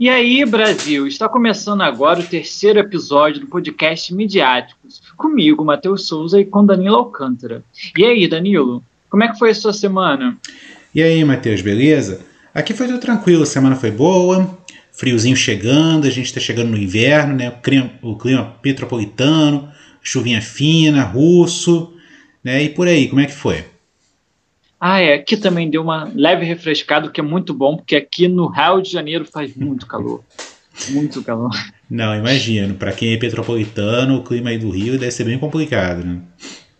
E aí, Brasil, está começando agora o terceiro episódio do podcast Midiáticos, comigo, Matheus Souza, e com Danilo Alcântara. E aí, Danilo, como é que foi a sua semana? E aí, Matheus, beleza? Aqui foi tudo tranquilo, a semana foi boa, friozinho chegando, a gente está chegando no inverno, né? O clima, o clima petropolitano, chuvinha fina, russo, né? E por aí, como é que foi? Ah, é, aqui também deu uma leve refrescada, que é muito bom, porque aqui no Rio de Janeiro faz muito calor. Muito calor. Não, imagino. Para quem é petropolitano, o clima aí do Rio deve ser bem complicado, né?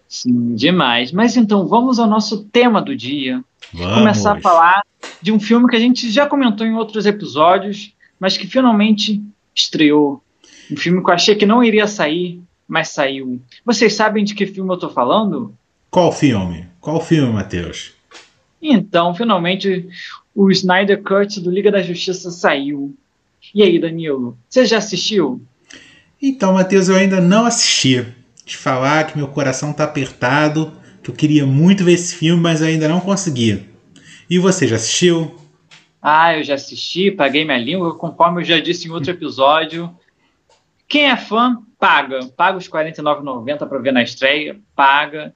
Sim, demais. Mas então, vamos ao nosso tema do dia. Vamos. Começar a falar de um filme que a gente já comentou em outros episódios, mas que finalmente estreou. Um filme que eu achei que não iria sair, mas saiu. Vocês sabem de que filme eu tô falando? Qual filme? Qual filme, Matheus? Então, finalmente, o Snyder Cut do Liga da Justiça saiu. E aí, Danilo, você já assistiu? Então, Matheus, eu ainda não assisti. Te falar que meu coração tá apertado, que eu queria muito ver esse filme, mas ainda não consegui. E você já assistiu? Ah, eu já assisti, paguei minha língua, conforme eu já disse em outro episódio. Quem é fã, paga. Paga os R$ 49,90 para ver na estreia, paga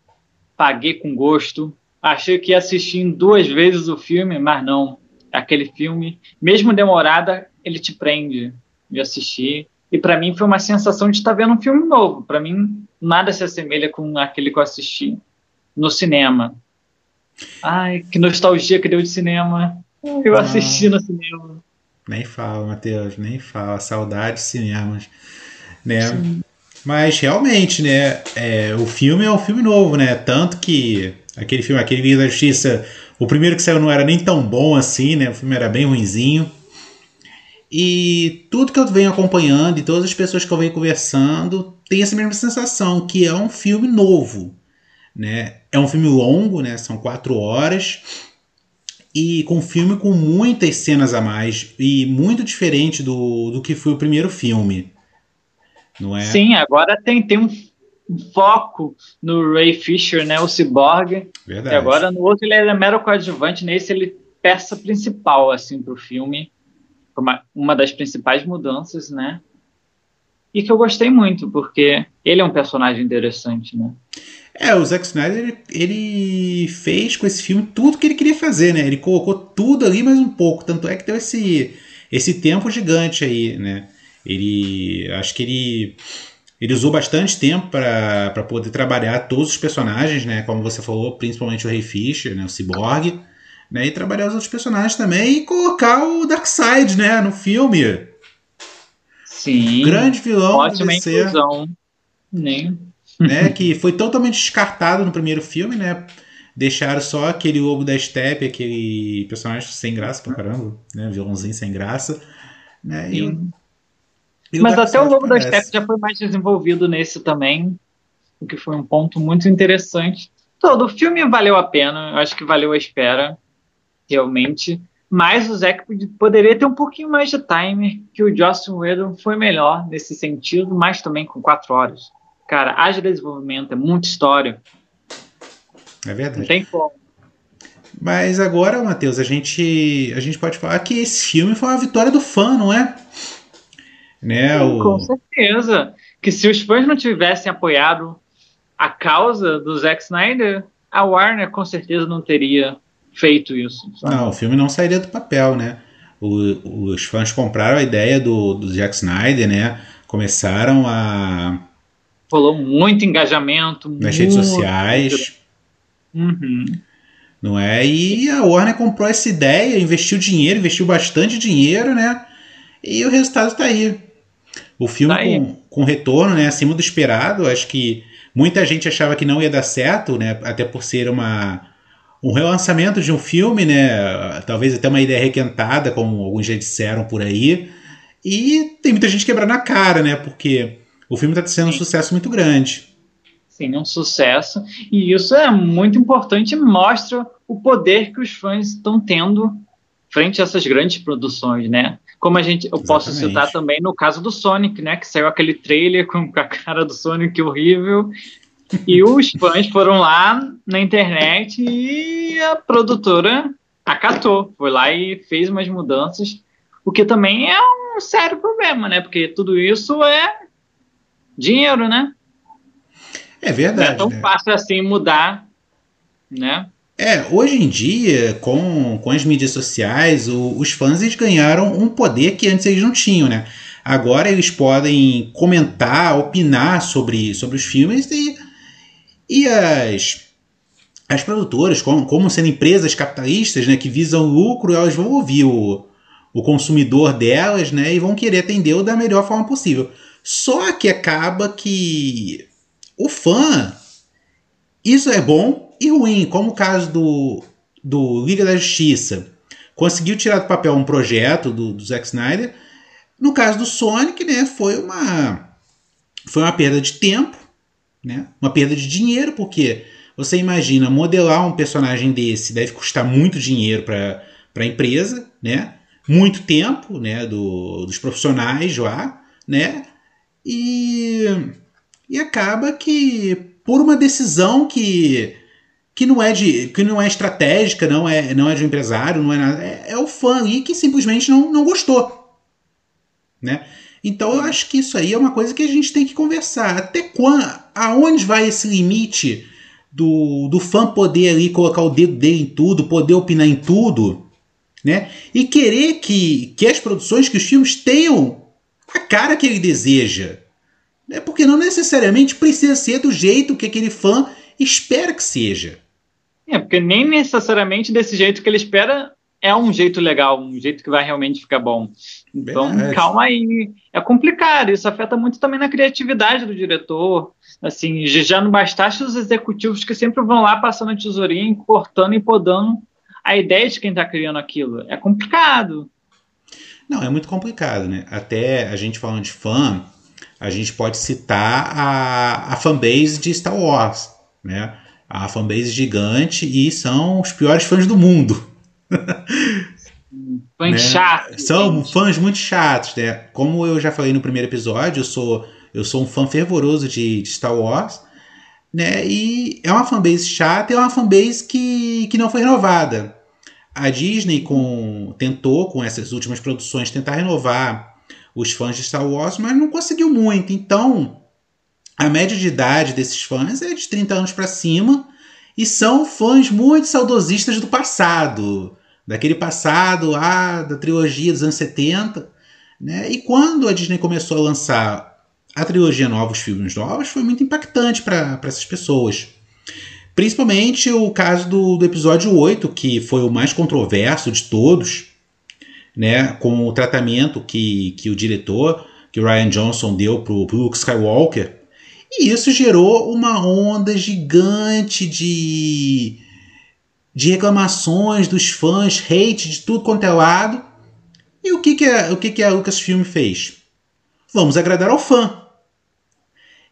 paguei com gosto. Achei que ia assistir duas vezes o filme, mas não. Aquele filme, mesmo demorada, ele te prende de assistir. E para mim foi uma sensação de estar vendo um filme novo. Para mim, nada se assemelha com aquele que eu assisti no cinema. Ai, que nostalgia que deu de cinema. Eu ah, assisti no cinema. Nem fala, Matheus, nem fala. Saudade de cinemas. Né? Sim. Mas realmente, né? É, o filme é um filme novo, né? Tanto que aquele filme, aquele Liga da Justiça, o primeiro que saiu não era nem tão bom assim, né? O filme era bem ruinzinho. E tudo que eu venho acompanhando e todas as pessoas que eu venho conversando tem essa mesma sensação, que é um filme novo. Né? É um filme longo, né? são quatro horas, e com um filme com muitas cenas a mais e muito diferente do, do que foi o primeiro filme não é? Sim, agora tem, tem um foco no Ray Fisher, né, o Cyborg. Verdade. E agora no outro ele é mero coadjuvante, nesse ele peça principal assim para o filme, uma, uma das principais mudanças, né? E que eu gostei muito, porque ele é um personagem interessante, né? É, o Zack Snyder, ele fez com esse filme tudo que ele queria fazer, né? Ele colocou tudo ali mais um pouco, tanto é que deu esse, esse tempo gigante aí, né? Ele. Acho que ele. Ele usou bastante tempo para poder trabalhar todos os personagens, né? Como você falou, principalmente o Ray Fisher, né? O Cyborg. Né, e trabalhar os outros personagens também e colocar o Darkseid, né? No filme. Sim. grande vilão Ótima inclusão. Nem. Né, que foi totalmente descartado no primeiro filme, né? Deixaram só aquele lobo da steppe, aquele personagem sem graça pra caramba, né? Vilãozinho sem graça. Né? E mas até o logo da Step já foi mais desenvolvido nesse também, o que foi um ponto muito interessante. Todo o filme valeu a pena, eu acho que valeu a espera, realmente. Mas o Zack poderia ter um pouquinho mais de timer, que o Joss Whedon foi melhor nesse sentido, mas também com quatro horas. Cara, haja desenvolvimento, é muita história. É verdade. Não tem como. Mas agora, Matheus, a gente, a gente pode falar que esse filme foi uma vitória do fã, não é? Né, o... Com certeza. Que se os fãs não tivessem apoiado a causa do Zack Snyder, a Warner com certeza não teria feito isso. Sabe? Não, o filme não sairia do papel, né? O, os fãs compraram a ideia do, do Zack Snyder, né? Começaram a. Rolou muito engajamento. Nas muito... redes sociais. Uhum. Não é? E a Warner comprou essa ideia, investiu dinheiro, investiu bastante dinheiro, né? E o resultado está aí. O filme tá com, com retorno, né, acima do esperado, acho que muita gente achava que não ia dar certo, né, até por ser uma um relançamento de um filme, né, talvez até uma ideia requentada, como alguns já disseram por aí. E tem muita gente quebrando a cara, né, porque o filme está sendo um sucesso muito grande. Sim, um sucesso. E isso é muito importante, mostra o poder que os fãs estão tendo frente a essas grandes produções, né? Como a gente, eu posso citar também no caso do Sonic, né? Que saiu aquele trailer com a cara do Sonic horrível. E os fãs foram lá na internet e a produtora acatou. Foi lá e fez umas mudanças. O que também é um sério problema, né? Porque tudo isso é dinheiro, né? É verdade. Não é tão né? fácil assim mudar, né? É, hoje em dia, com, com as mídias sociais, o, os fãs eles ganharam um poder que antes eles não tinham, né? Agora eles podem comentar, opinar sobre, sobre os filmes e, e as, as produtoras, como, como sendo empresas capitalistas né, que visam lucro, elas vão ouvir o, o consumidor delas né, e vão querer atendê-lo da melhor forma possível. Só que acaba que o fã, isso é bom e ruim, como o caso do, do Liga da Justiça. Conseguiu tirar do papel um projeto do, do Zack Snyder no caso do Sonic, né, foi uma foi uma perda de tempo, né, uma perda de dinheiro, porque você imagina modelar um personagem desse deve custar muito dinheiro para a empresa, né, muito tempo, né, do, dos profissionais lá, né, e e acaba que por uma decisão que que não é de que não é estratégica, não é não é de um empresário, não é nada, é, é o fã e que simplesmente não, não gostou, né? Então eu acho que isso aí é uma coisa que a gente tem que conversar. Até quando, aonde vai esse limite do, do fã poder ali colocar o dedo dele em tudo, poder opinar em tudo, né? E querer que, que as produções, que os filmes tenham a cara que ele deseja. Né? Porque não necessariamente precisa ser do jeito que aquele fã espera que seja. É, porque nem necessariamente desse jeito que ele espera é um jeito legal, um jeito que vai realmente ficar bom. Então, Verdade. calma aí. É complicado, isso afeta muito também na criatividade do diretor. Assim, já não bastasse os executivos que sempre vão lá passando a tesourinha, cortando e podando a ideia de quem está criando aquilo. É complicado. Não, é muito complicado, né? Até a gente falando de fã, a gente pode citar a, a fanbase de Star Wars, né? A fanbase gigante e são os piores fãs do mundo. Fãs né? chatos. São gente. fãs muito chatos, né? Como eu já falei no primeiro episódio, eu sou, eu sou um fã fervoroso de, de Star Wars. Né? E é uma fanbase chata e é uma fanbase que, que não foi renovada. A Disney com, tentou, com essas últimas produções, tentar renovar os fãs de Star Wars, mas não conseguiu muito. Então, a média de idade desses fãs é de 30 anos para cima e são fãs muito saudosistas do passado, daquele passado da trilogia dos anos 70. Né? E quando a Disney começou a lançar a trilogia nova, os filmes novos, foi muito impactante para essas pessoas. Principalmente o caso do, do episódio 8, que foi o mais controverso de todos, né? com o tratamento que, que o diretor, que o Ryan Johnson deu para o Luke Skywalker, e isso gerou uma onda gigante de, de reclamações dos fãs, hate de tudo quanto é lado. E o que, que, a, o que, que a Lucasfilm fez? Vamos agradar ao fã.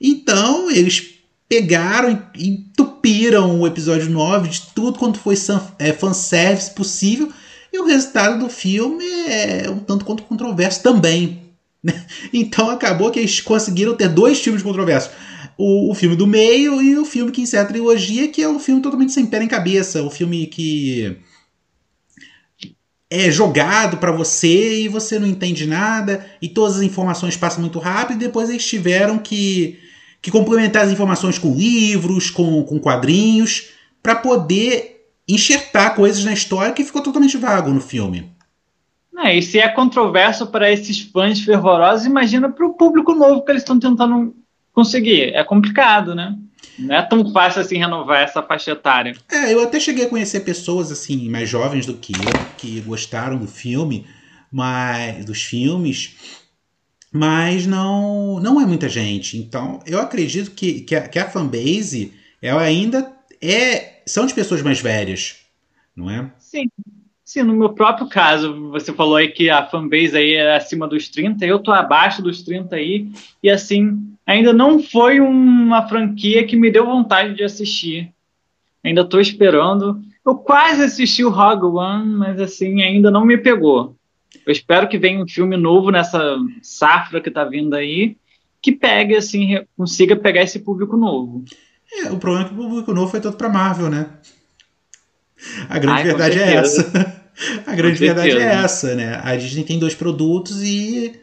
Então eles pegaram e entupiram o episódio 9 de tudo quanto foi é, fanservice possível. E o resultado do filme é um tanto quanto controverso também. Né? Então acabou que eles conseguiram ter dois filmes controversos o, o filme do meio e o filme que encerra a trilogia, que é um filme totalmente sem pé nem cabeça. O um filme que é jogado para você e você não entende nada e todas as informações passam muito rápido e depois eles tiveram que, que complementar as informações com livros, com, com quadrinhos, para poder enxertar coisas na história que ficou totalmente vago no filme. É, e se é controverso para esses fãs fervorosos, imagina para o público novo que eles estão tentando conseguir. É complicado, né? Não é tão fácil assim renovar essa faixa etária. É, eu até cheguei a conhecer pessoas assim mais jovens do que eu que gostaram do filme, mas dos filmes, mas não não é muita gente. Então, eu acredito que, que, a, que a fanbase ela ainda é são de pessoas mais velhas, não é? Sim. Sim, no meu próprio caso, você falou aí que a fanbase aí é acima dos 30, eu tô abaixo dos 30 aí, e assim, ainda não foi uma franquia que me deu vontade de assistir. Ainda tô esperando. Eu quase assisti o Rogue One, mas assim, ainda não me pegou. Eu espero que venha um filme novo nessa safra que tá vindo aí, que pegue, assim, consiga pegar esse público novo. É, o problema é que o público novo foi todo pra Marvel, né? A grande Ai, verdade é essa. A grande verdade é essa, né? A Disney tem dois produtos e,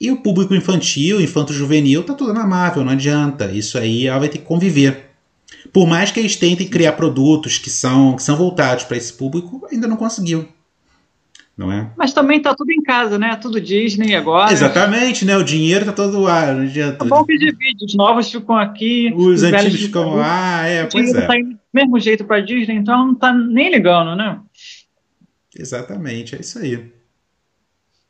e o público infantil, infanto-juvenil, tá tudo na Marvel, não adianta. Isso aí ela vai ter que conviver. Por mais que eles tentem criar produtos que são, que são voltados para esse público, ainda não conseguiu. Não é? Mas também tá tudo em casa, né? Tudo Disney agora. Exatamente, né? O dinheiro tá todo lá, não adianta. É bom que divide, os novos ficam aqui, os, os antigos ficam lá, é, pois é. Tá indo do mesmo jeito para Disney, então não tá nem ligando, né? Exatamente, é isso aí.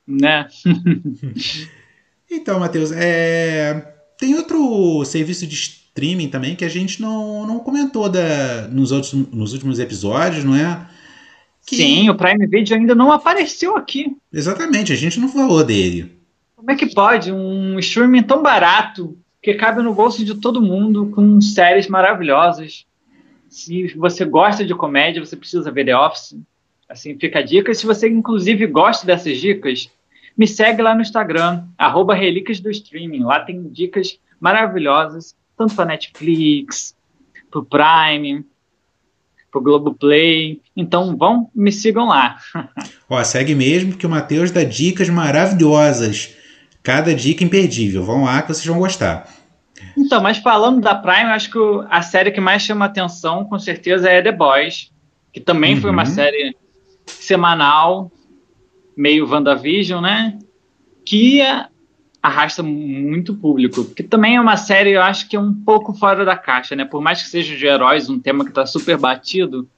Né? então, Matheus, é... tem outro serviço de streaming também que a gente não, não comentou da, nos, outros, nos últimos episódios, não é? Que... Sim, o Prime Video ainda não apareceu aqui. Exatamente, a gente não falou dele. Como é que pode um streaming tão barato que cabe no bolso de todo mundo com séries maravilhosas? Se você gosta de comédia, você precisa ver The Office. Assim, fica a dica. E se você, inclusive, gosta dessas dicas, me segue lá no Instagram, arroba Relíquias do Streaming. Lá tem dicas maravilhosas, tanto para Netflix, para o Prime, para o Globoplay. Então, vão, me sigam lá. Ó, segue mesmo, que o Matheus dá dicas maravilhosas. Cada dica imperdível. Vão lá que vocês vão gostar. Então, mas falando da Prime, acho que a série que mais chama atenção, com certeza, é The Boys, que também uhum. foi uma uhum. série semanal, meio WandaVision, né? Que arrasta muito público. Que também é uma série, eu acho que é um pouco fora da caixa, né? Por mais que seja de heróis, um tema que está super batido,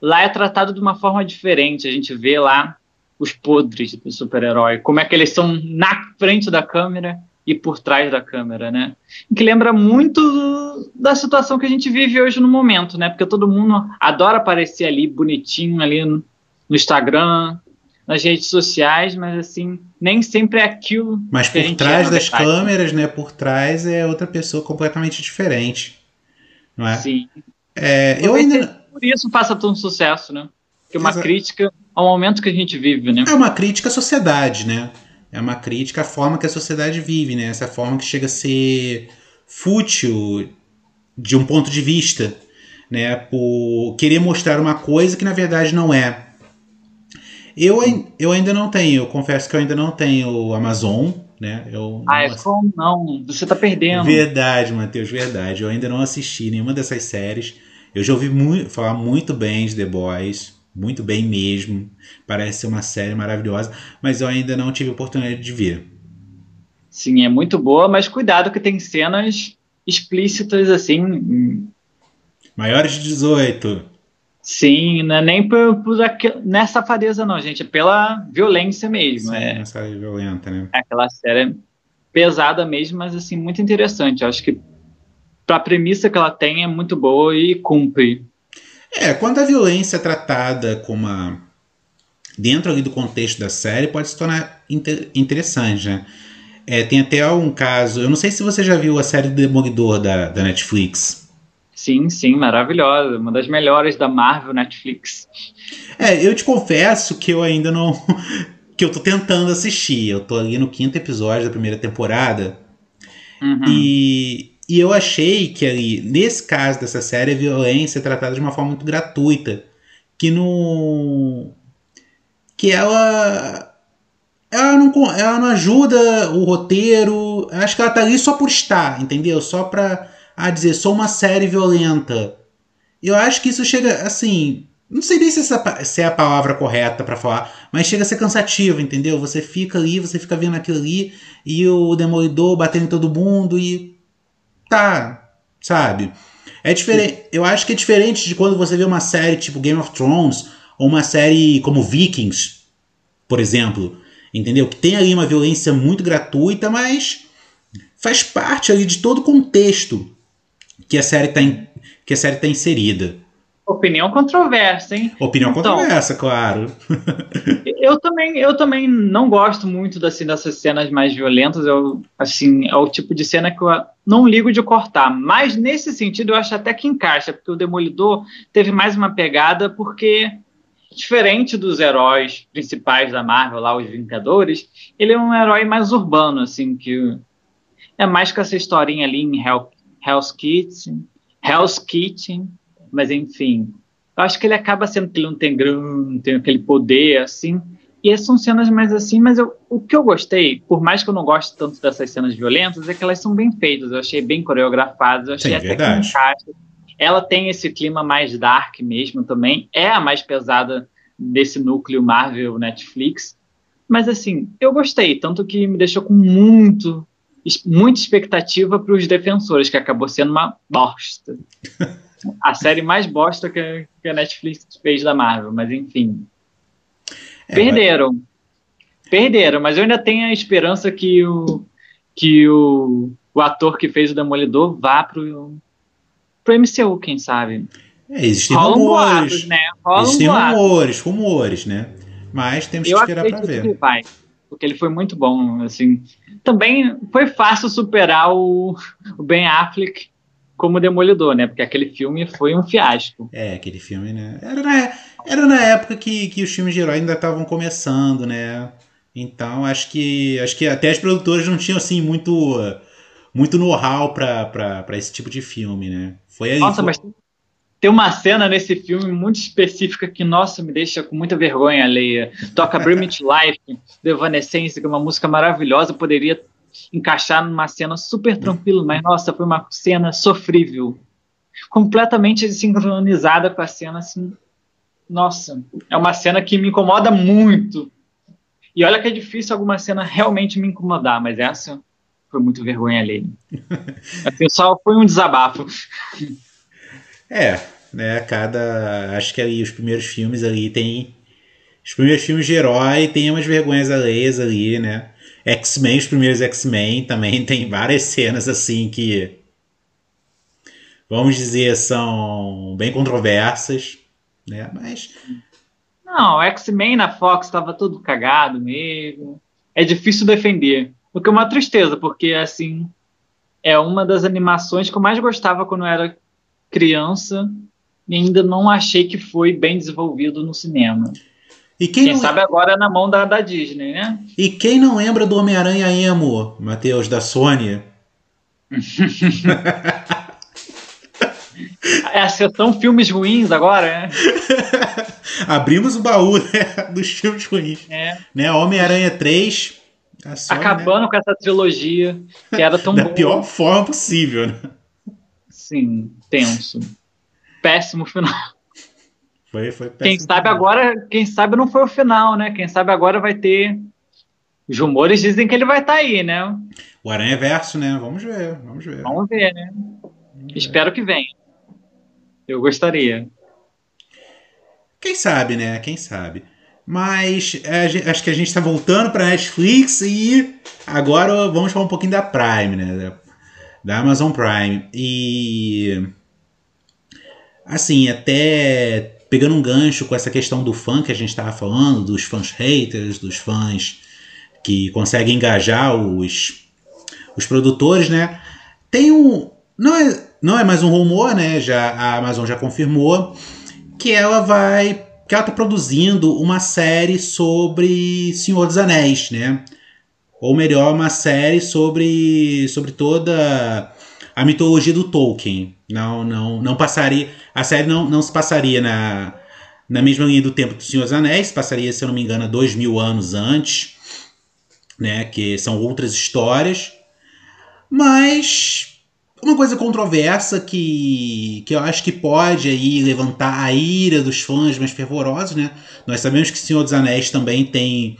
lá é tratado de uma forma diferente. A gente vê lá os podres do super-herói, como é que eles são na frente da câmera e por trás da câmera, né? Que lembra muito da situação que a gente vive hoje no momento, né? Porque todo mundo adora aparecer ali bonitinho ali no Instagram, nas redes sociais, mas assim, nem sempre é aquilo. Mas por trás das câmeras, né? Por trás é outra pessoa completamente diferente. Não é? Sim. É, eu ainda... Por isso passa tão sucesso, né? Que é uma Exato. crítica ao momento que a gente vive, né? É uma crítica à sociedade, né? É uma crítica à forma que a sociedade vive, né? Essa forma que chega a ser fútil de um ponto de vista, né? Por querer mostrar uma coisa que na verdade não é. Eu, eu ainda não tenho, eu confesso que eu ainda não tenho Amazon, né? Eu ah, é como não? Você tá perdendo. Verdade, Matheus, verdade. Eu ainda não assisti nenhuma dessas séries. Eu já ouvi muito, falar muito bem de The Boys, muito bem mesmo. Parece ser uma série maravilhosa, mas eu ainda não tive oportunidade de ver. Sim, é muito boa, mas cuidado que tem cenas explícitas assim. Maiores de 18. Sim, não é nem por, por nessa safadeza não, gente, é pela violência mesmo. Sim, é, essa violenta, né? É aquela série pesada mesmo, mas assim, muito interessante. Eu acho que para a premissa que ela tem é muito boa e cumpre. É, quando a violência é tratada como uma dentro ali do contexto da série, pode se tornar inter interessante, né? É, tem até um caso, eu não sei se você já viu a série Demolidor da, da Netflix. Sim, sim, maravilhosa. Uma das melhores da Marvel Netflix. É, eu te confesso que eu ainda não. que eu tô tentando assistir. Eu tô ali no quinto episódio da primeira temporada. Uhum. E, e eu achei que ali, nesse caso dessa série, a violência é tratada de uma forma muito gratuita. Que não. Que ela. Ela não, ela não ajuda o roteiro. Acho que ela tá ali só por estar, entendeu? Só pra a dizer sou uma série violenta. Eu acho que isso chega assim. Não sei nem se, essa, se é a palavra correta para falar, mas chega a ser cansativo, entendeu? Você fica ali, você fica vendo aquilo ali e o demolidor batendo em todo mundo e. Tá, sabe? É diferente. Eu acho que é diferente de quando você vê uma série tipo Game of Thrones ou uma série como Vikings, por exemplo. Entendeu? Que tem ali uma violência muito gratuita, mas faz parte ali de todo o contexto que a série está que a série tá inserida. Opinião controversa, hein? Opinião então, controversa, claro. eu também, eu também não gosto muito assim, dessas cenas mais violentas. Eu, assim, é o tipo de cena que eu não ligo de cortar. Mas nesse sentido, eu acho até que encaixa, porque o Demolidor teve mais uma pegada, porque diferente dos heróis principais da Marvel, lá os Vingadores, ele é um herói mais urbano, assim, que é mais com essa historinha ali em Hell Hell's Kitchen, Hell's Kitchen, mas enfim, eu acho que ele acaba sendo que ele não tem não tem aquele poder, assim. E essas são cenas mais assim, mas eu, o que eu gostei, por mais que eu não goste tanto dessas cenas violentas, é que elas são bem feitas, eu achei bem coreografadas, eu achei Sim, até verdade. que encaixa. Ela tem esse clima mais dark mesmo também, é a mais pesada desse núcleo Marvel Netflix. Mas assim, eu gostei, tanto que me deixou com muito, muita expectativa para os defensores, que acabou sendo uma bosta. a série mais bosta que, que a Netflix fez da Marvel, mas enfim. É, Perderam. Mas... Perderam, mas eu ainda tenho a esperança que o, que o, o ator que fez o Demolidor vá pro, pro MCU, quem sabe. É, existem Rolam rumores, boatos, né? Rolam existem boatos. rumores, rumores, né? Mas temos Eu que esperar para ver. que vai, porque ele foi muito bom, assim. Também foi fácil superar o, o Ben Affleck como Demolidor, né? Porque aquele filme foi um fiasco. É, aquele filme, né? Era na, era na época que, que os filmes de herói ainda estavam começando, né? Então acho que acho que até as produtoras não tinham assim muito muito know-how para esse tipo de filme, né? Foi aí. Nossa, foi... mas tem uma cena nesse filme muito específica que, nossa, me deixa com muita vergonha alheia. Toca Bring Life, do Evanescence, que é uma música maravilhosa, poderia encaixar numa cena super tranquila, mas nossa, foi uma cena sofrível. Completamente sincronizada com a cena, assim. Nossa, é uma cena que me incomoda muito. E olha que é difícil alguma cena realmente me incomodar, mas essa foi muito vergonha alheia. Assim, só foi um desabafo. É, né? Cada. Acho que ali os primeiros filmes ali tem. Os primeiros filmes de herói tem umas vergonhas alheias ali, né? X-Men, os primeiros X-Men também tem várias cenas assim que. Vamos dizer, são bem controversas, né? Mas. Não, X-Men na Fox estava tudo cagado mesmo. É difícil defender. O que é uma tristeza, porque assim. É uma das animações que eu mais gostava quando eu era criança e ainda não achei que foi bem desenvolvido no cinema. E quem, quem não... sabe agora é na mão da, da Disney, né? E quem não lembra do Homem-Aranha Emo, Matheus, da Sony? é a sessão filmes ruins agora, né? Abrimos o baú né, dos filmes ruins. É. Né? Homem-Aranha 3. Sony, Acabando né? com essa trilogia que era tão da boa. pior forma possível. Né? Sim, tenso. Péssimo final. Foi, foi péssimo Quem sabe final. agora, quem sabe não foi o final, né? Quem sabe agora vai ter. Os rumores dizem que ele vai estar tá aí, né? O Aranha Verso, né? Vamos ver, vamos ver. Vamos ver, né? Vamos Espero ver. que venha. Eu gostaria. Quem sabe, né? Quem sabe. Mas é, acho que a gente está voltando para Netflix e agora vamos falar um pouquinho da Prime, né? Da, Amazon Prime. E assim, até pegando um gancho com essa questão do fã que a gente estava falando, dos fãs haters, dos fãs que conseguem engajar os, os produtores, né? Tem um. Não é, não é mais um rumor, né? Já, a Amazon já confirmou que ela vai. que ela está produzindo uma série sobre Senhor dos Anéis, né? Ou melhor, uma série sobre, sobre toda a mitologia do Tolkien. Não, não, não passaria. A série não, não se passaria na, na mesma linha do tempo do Senhor dos Anéis, passaria, se eu não me engano, dois mil anos antes, né? Que são outras histórias. Mas uma coisa controversa que, que eu acho que pode aí levantar a ira dos fãs mais fervorosos, né? Nós sabemos que Senhor dos Anéis também tem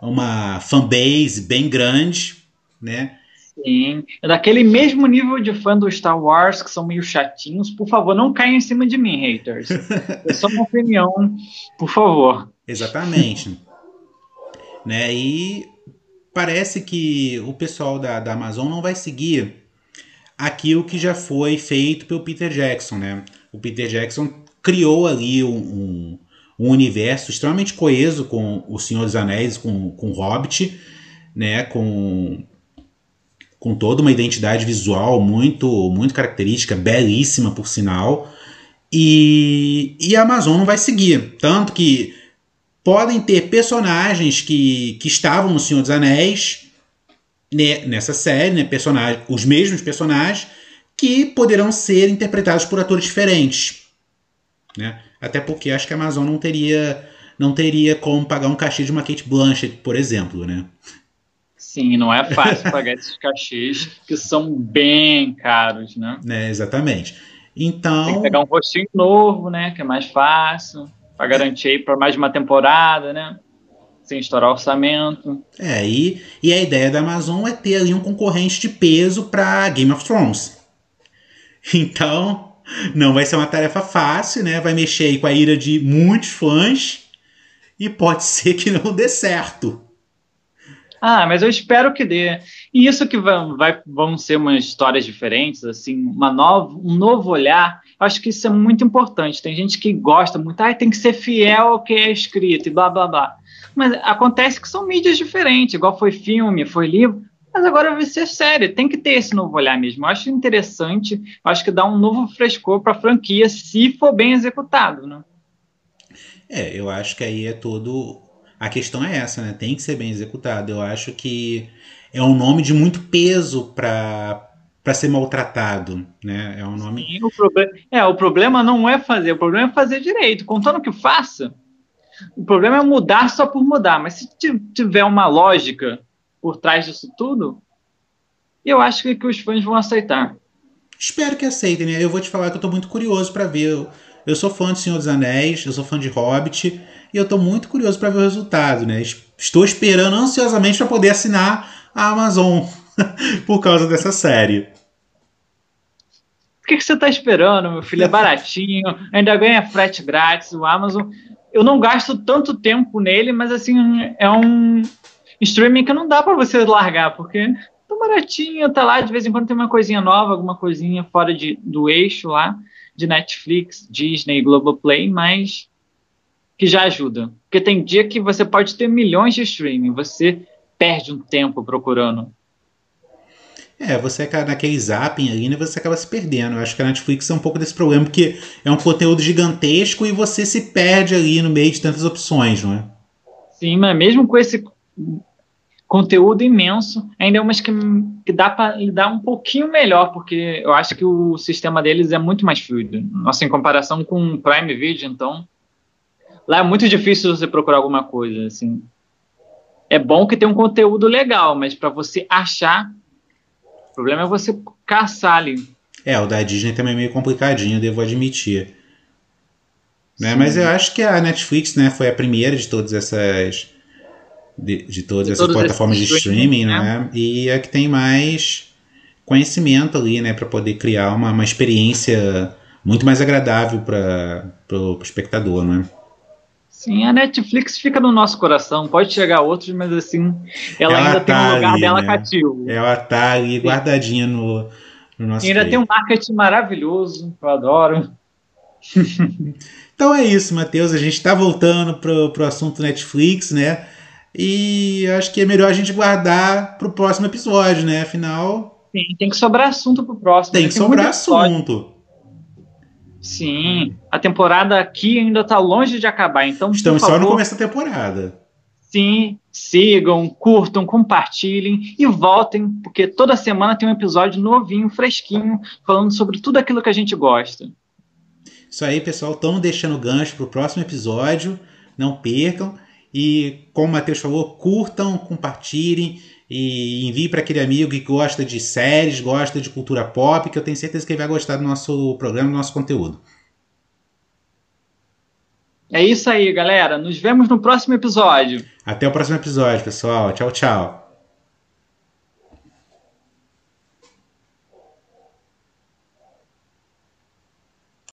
uma fanbase bem grande, né? Sim. É daquele mesmo nível de fã do Star Wars, que são meio chatinhos. Por favor, não caiam em cima de mim, haters. É só uma opinião, por favor. Exatamente. né? E parece que o pessoal da, da Amazon não vai seguir aquilo que já foi feito pelo Peter Jackson, né? O Peter Jackson criou ali um, um, um universo extremamente coeso com O Senhor dos Anéis, com, com Hobbit, né? Com, com toda uma identidade visual muito, muito característica, belíssima por sinal. E, e a Amazon não vai seguir. Tanto que podem ter personagens que, que estavam no Senhor dos Anéis né, nessa série, né, personagem, os mesmos personagens que poderão ser interpretados por atores diferentes. né? Até porque acho que a Amazon não teria não teria como pagar um cachê de uma Kate Blanchett, por exemplo, né? Sim, não é fácil pagar esses cachês que são bem caros, né? É, exatamente. Então. Tem que pegar um rostinho novo, né? Que é mais fácil, para garantir para mais de uma temporada, né? Sem estourar orçamento. É, e, e a ideia da Amazon é ter ali um concorrente de peso para Game of Thrones. Então, não vai ser uma tarefa fácil, né? Vai mexer aí com a ira de muitos fãs e pode ser que não dê certo. Ah, mas eu espero que dê. E isso que vai, vai, vão ser umas histórias diferentes, assim, uma nova, um novo olhar. Acho que isso é muito importante. Tem gente que gosta muito, ah, tem que ser fiel ao que é escrito e blá blá blá. Mas acontece que são mídias diferentes, igual foi filme, foi livro, mas agora vai ser série. Tem que ter esse novo olhar mesmo. Eu acho interessante, eu acho que dá um novo frescor para a franquia se for bem executado, né? É, eu acho que aí é todo a questão é essa, né? Tem que ser bem executado. Eu acho que é um nome de muito peso para para ser maltratado, né? É um nome. Sim, o problema, é, o problema não é fazer, o problema é fazer direito. Contando que faça, o problema é mudar só por mudar. Mas se tiver uma lógica por trás disso tudo, eu acho que, que os fãs vão aceitar. Espero que aceitem, né? Eu vou te falar que eu estou muito curioso para ver. Eu, eu sou fã de Senhor dos Anéis, eu sou fã de Hobbit e eu estou muito curioso para ver o resultado, né? Estou esperando ansiosamente para poder assinar a Amazon por causa dessa série. O que, que você está esperando, meu filho? É baratinho, ainda ganha frete grátis, o Amazon. Eu não gasto tanto tempo nele, mas assim, é um streaming que não dá para você largar, porque tá baratinho, tá lá, de vez em quando tem uma coisinha nova, alguma coisinha fora de, do eixo lá, de Netflix, Disney, Globoplay, mas que já ajuda. Porque tem dia que você pode ter milhões de streaming, você perde um tempo procurando. É, você naquele zapping ali, né, você acaba se perdendo. Eu acho que a Netflix é um pouco desse problema, porque é um conteúdo gigantesco e você se perde ali no meio de tantas opções, não é? Sim, mas mesmo com esse conteúdo imenso, ainda é umas que, que dá para lidar um pouquinho melhor, porque eu acho que o sistema deles é muito mais fluido. Nossa, em comparação com o Prime Video, então, Lá é muito difícil você procurar alguma coisa, assim. É bom que tem um conteúdo legal, mas para você achar, o problema é você caçar ali. É, o da Disney também é meio complicadinho, devo admitir. Né? Mas eu acho que a Netflix né, foi a primeira de todas essas de, de todas de essas plataformas de streaming, né? né? E é que tem mais conhecimento ali, né, para poder criar uma, uma experiência muito mais agradável para o espectador, né? Sim, a Netflix fica no nosso coração. Pode chegar outros, mas assim, ela, ela ainda tá tem um lugar ali, dela né? cativo. Ela tá ali Sim. guardadinha no, no nosso. E ainda tem um marketing maravilhoso, eu adoro. então é isso, Matheus. A gente está voltando pro, pro assunto Netflix, né? E acho que é melhor a gente guardar pro próximo episódio, né? Afinal. Sim, tem que sobrar assunto pro próximo. Tem que sobrar assunto. Sim, a temporada aqui ainda está longe de acabar, então. Estamos favor, só no começo da temporada. Sim, sigam, curtam, compartilhem e voltem, porque toda semana tem um episódio novinho, fresquinho, falando sobre tudo aquilo que a gente gosta. Isso aí, pessoal. Estamos deixando gancho para o próximo episódio. Não percam. E, como o Matheus falou, curtam, compartilhem e envie para aquele amigo que gosta de séries, gosta de cultura pop, que eu tenho certeza que ele vai gostar do nosso programa, do nosso conteúdo. É isso aí, galera. Nos vemos no próximo episódio. Até o próximo episódio, pessoal. Tchau, tchau.